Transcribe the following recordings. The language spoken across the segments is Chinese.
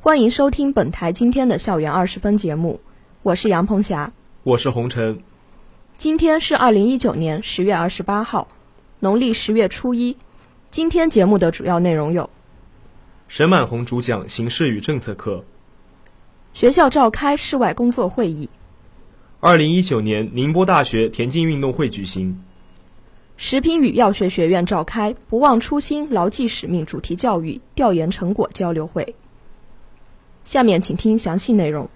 欢迎收听本台今天的校园二十分节目，我是杨鹏霞，我是洪晨。今天是二零一九年十月二十八号，农历十月初一。今天节目的主要内容有：沈满红主讲形势与政策课，学校召开室外工作会议，二零一九年宁波大学田径运动会举行。食品与药学学院召开“不忘初心，牢记使命”主题教育调研成果交流会。下面请听详细内容。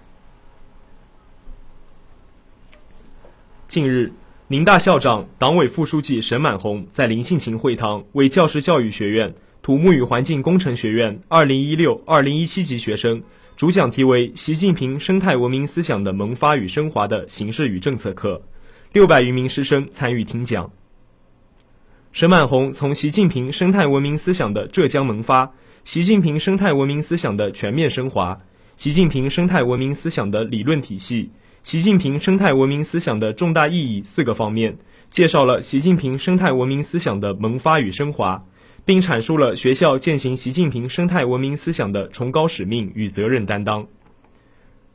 近日，宁大校长、党委副书记沈满红在林信勤会堂为教师教育学院土木与环境工程学院二零一六、二零一七级学生主讲题为《习近平生态文明思想的萌发与升华》的形势与政策课，六百余名师生参与听讲。沈满红从习近平生态文明思想的浙江萌发、习近平生态文明思想的全面升华、习近平生态文明思想的理论体系、习近平生态文明思想的重大意义四个方面，介绍了习近平生态文明思想的萌发与升华，并阐述了学校践行习近平生态文明思想的崇高使命与责任担当。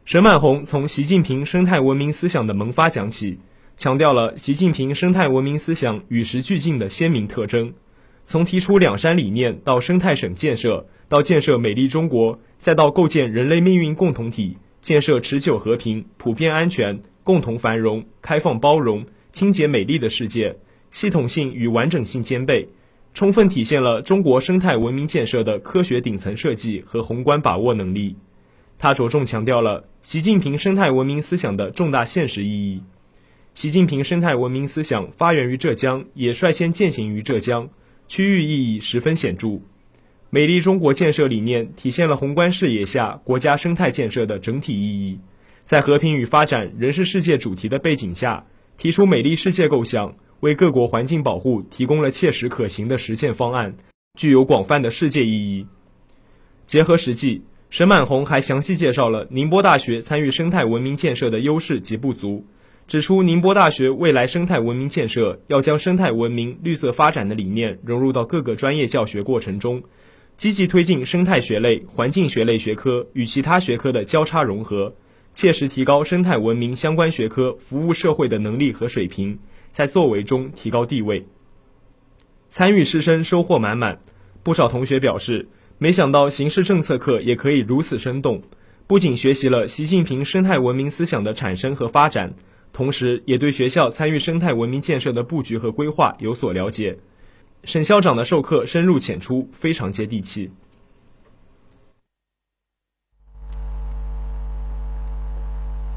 沈满红从习近平生态文明思想的萌发讲起。强调了习近平生态文明思想与时俱进的鲜明特征，从提出两山理念到生态省建设，到建设美丽中国，再到构建人类命运共同体，建设持久和平、普遍安全、共同繁荣、开放包容、清洁美丽的世界，系统性与完整性兼备，充分体现了中国生态文明建设的科学顶层设计和宏观把握能力。他着重强调了习近平生态文明思想的重大现实意义。习近平生态文明思想发源于浙江，也率先践行于浙江，区域意义十分显著。美丽中国建设理念体现了宏观视野下国家生态建设的整体意义，在和平与发展仍是世界主题的背景下，提出美丽世界构想，为各国环境保护提供了切实可行的实践方案，具有广泛的世界意义。结合实际，沈满红还详细介绍了宁波大学参与生态文明建设的优势及不足。指出，宁波大学未来生态文明建设要将生态文明、绿色发展的理念融入到各个专业教学过程中，积极推进生态学类、环境学类学科与其他学科的交叉融合，切实提高生态文明相关学科服务社会的能力和水平，在作为中提高地位。参与师生收获满满，不少同学表示，没想到形势政策课也可以如此生动，不仅学习了习近平生态文明思想的产生和发展。同时，也对学校参与生态文明建设的布局和规划有所了解。沈校长的授课深入浅出，非常接地气。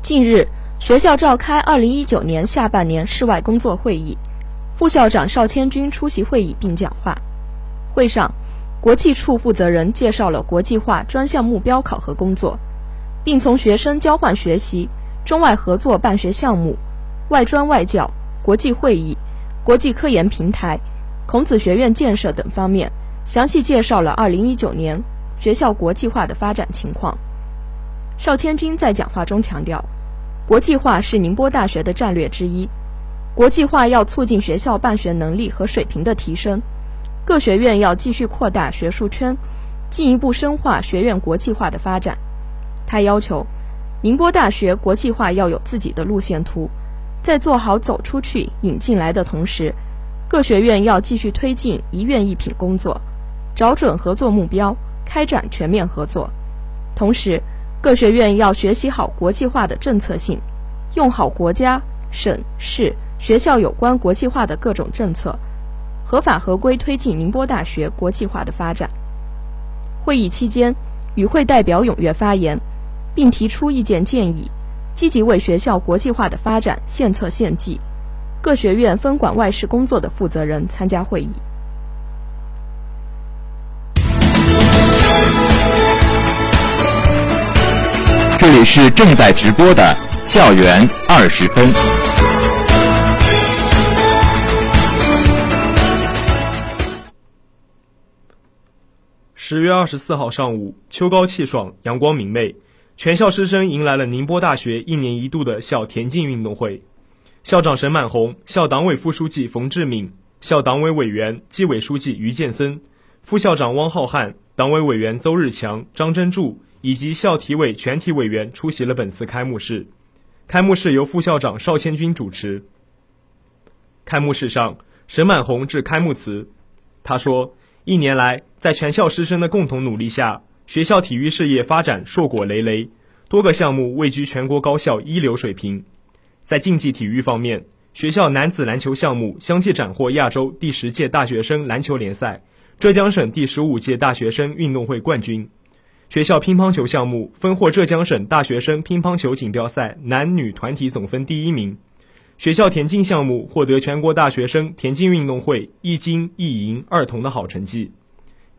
近日，学校召开二零一九年下半年室外工作会议，副校长邵千军出席会议并讲话。会上，国际处负责人介绍了国际化专项目标考核工作，并从学生交换学习。中外合作办学项目、外专外教、国际会议、国际科研平台、孔子学院建设等方面，详细介绍了2019年学校国际化的发展情况。邵千军在讲话中强调，国际化是宁波大学的战略之一，国际化要促进学校办学能力和水平的提升，各学院要继续扩大学术圈，进一步深化学院国际化的发展。他要求。宁波大学国际化要有自己的路线图，在做好走出去、引进来的同时，各学院要继续推进一院一品工作，找准合作目标，开展全面合作。同时，各学院要学习好国际化的政策性，用好国家、省市、学校有关国际化的各种政策，合法合规推进宁波大学国际化的发展。会议期间，与会代表踊跃发言。并提出意见建议，积极为学校国际化的发展献策献计。各学院分管外事工作的负责人参加会议。这里里是正在直播的《校园二十分》。十月二十四号上午，秋高气爽，阳光明媚，全校师生迎来了宁波大学一年一度的校田径运动会。校长沈满红、校党委副书记冯志敏、校党委委员、纪委书记于建森、副校长汪浩瀚、党委委员邹日强、张真柱以及校体委全体委员出席了本次开幕式。开幕式由副校长邵千军主持。开幕式上，沈满红致开幕词，他说：“一年来，在全校师生的共同努力下，学校体育事业发展硕果累累，多个项目位居全国高校一流水平。在竞技体育方面，学校男子篮球项目相继斩获亚洲第十届大学生篮球联赛、浙江省第十五届大学生运动会冠军；学校乒乓球项目分获浙江省大学生乒乓球锦标赛男女团体总分第一名；学校田径项目获得全国大学生田径运动会一金一银二铜的好成绩。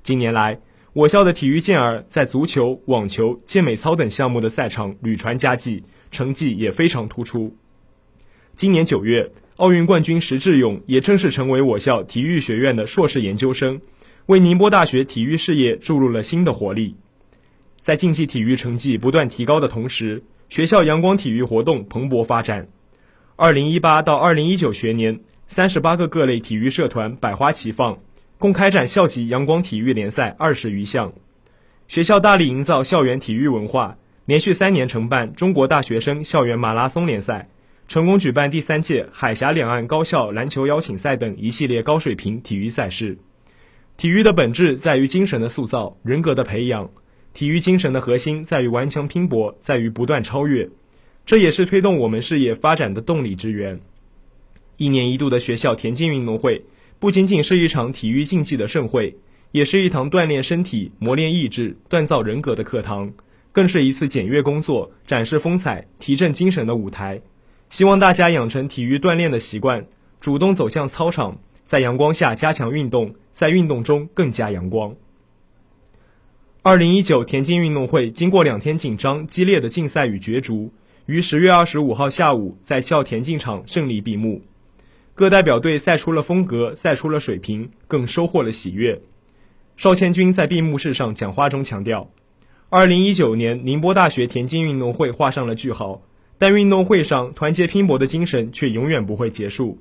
近年来，我校的体育健儿在足球、网球、健美操等项目的赛场屡传佳绩，成绩也非常突出。今年九月，奥运冠军石智勇也正式成为我校体育学院的硕士研究生，为宁波大学体育事业注入了新的活力。在竞技体育成绩不断提高的同时，学校阳光体育活动蓬勃发展。二零一八到二零一九学年，三十八个各类体育社团百花齐放。共开展校级阳光体育联赛二十余项，学校大力营造校园体育文化，连续三年承办中国大学生校园马拉松联赛，成功举办第三届海峡两岸高校篮球邀请赛等一系列高水平体育赛事。体育的本质在于精神的塑造、人格的培养，体育精神的核心在于顽强拼搏，在于不断超越，这也是推动我们事业发展的动力之源。一年一度的学校田径运动会。不仅仅是一场体育竞技的盛会，也是一堂锻炼身体、磨练意志、锻造人格的课堂，更是一次检阅工作、展示风采、提振精神的舞台。希望大家养成体育锻炼的习惯，主动走向操场，在阳光下加强运动，在运动中更加阳光。二零一九田径运动会经过两天紧张激烈的竞赛与角逐，于十月二十五号下午在校田径场胜利闭幕。各代表队赛出了风格，赛出了水平，更收获了喜悦。邵千军在闭幕式上讲话中强调，二零一九年宁波大学田径运动会画上了句号，但运动会上团结拼搏的精神却永远不会结束。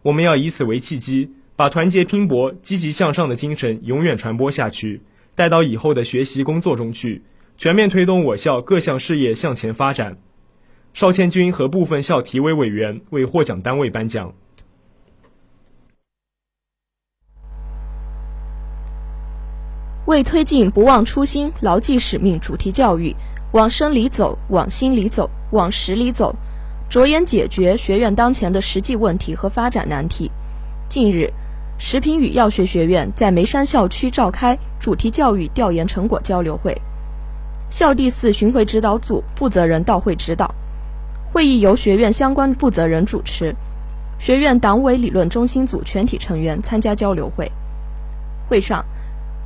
我们要以此为契机，把团结拼搏、积极向上的精神永远传播下去，带到以后的学习工作中去，全面推动我校各项事业向前发展。邵千军和部分校体委委员为获奖单位颁奖。为推进“不忘初心、牢记使命”主题教育，往深里走，往心里走，往实里走，着眼解决学院当前的实际问题和发展难题。近日，食品与药学学院在眉山校区召开主题教育调研成果交流会，校第四巡回指导组负责人到会指导，会议由学院相关负责人主持，学院党委理论中心组全体成员参加交流会。会上。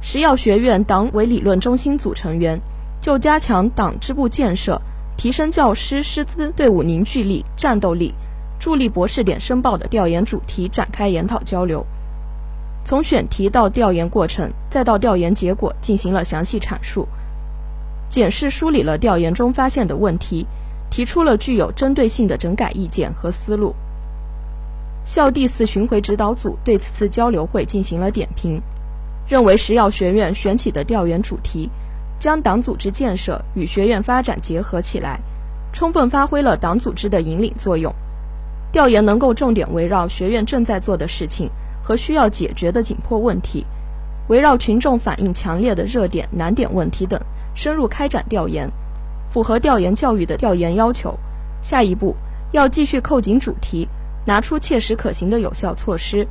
食药学院党委理论中心组成员就加强党支部建设、提升教师师资队伍凝聚力、战斗力、助力博士点申报的调研主题展开研讨交流。从选题到调研过程，再到调研结果，进行了详细阐述，检视梳理了调研中发现的问题，提出了具有针对性的整改意见和思路。校第四巡回指导组对此次交流会进行了点评。认为食药学院选取的调研主题，将党组织建设与学院发展结合起来，充分发挥了党组织的引领作用。调研能够重点围绕学院正在做的事情和需要解决的紧迫问题，围绕群众反映强烈的热点难点问题等，深入开展调研，符合调研教育的调研要求。下一步要继续扣紧主题，拿出切实可行的有效措施，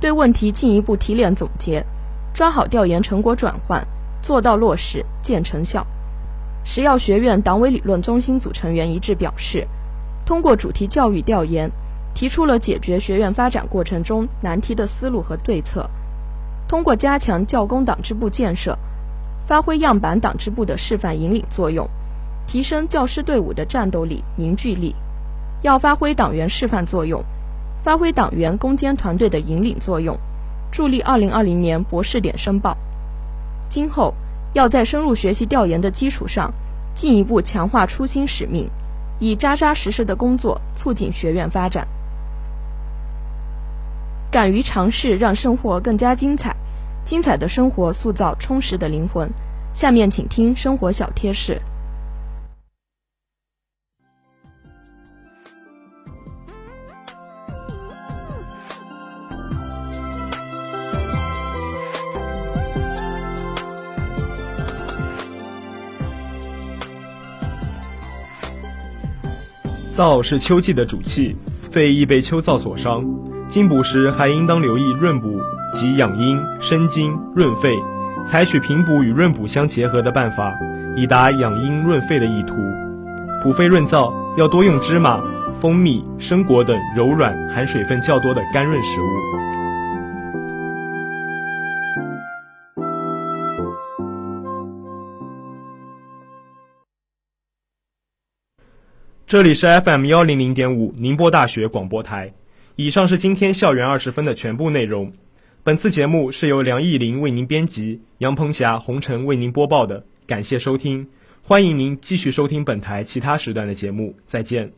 对问题进一步提炼总结。抓好调研成果转换，做到落实见成效。食药学院党委理论中心组成员一致表示，通过主题教育调研，提出了解决学院发展过程中难题的思路和对策。通过加强教工党支部建设，发挥样板党支部的示范引领作用，提升教师队伍的战斗力、凝聚力。要发挥党员示范作用，发挥党员攻坚团队的引领作用，助力2020年博士点申报。今后要在深入学习调研的基础上，进一步强化初心使命，以扎扎实实的工作促进学院发展。敢于尝试，让生活更加精彩。精彩的生活塑造充实的灵魂。下面请听生活小贴士。燥是秋季的主气，肺易被秋燥所伤，进补时还应当留意润补及养阴、生津、润肺，采取平补与润补相结合的办法，以达养阴润肺的意图。补肺润燥要多用芝麻、蜂蜜、生果等柔软、含水分较多的干润食物。这里是 FM 幺零零点五宁波大学广播台。以上是今天校园二十分的全部内容。本次节目是由梁艺林为您编辑，杨鹏霞、红尘为您播报的。感谢收听，欢迎您继续收听本台其他时段的节目。再见。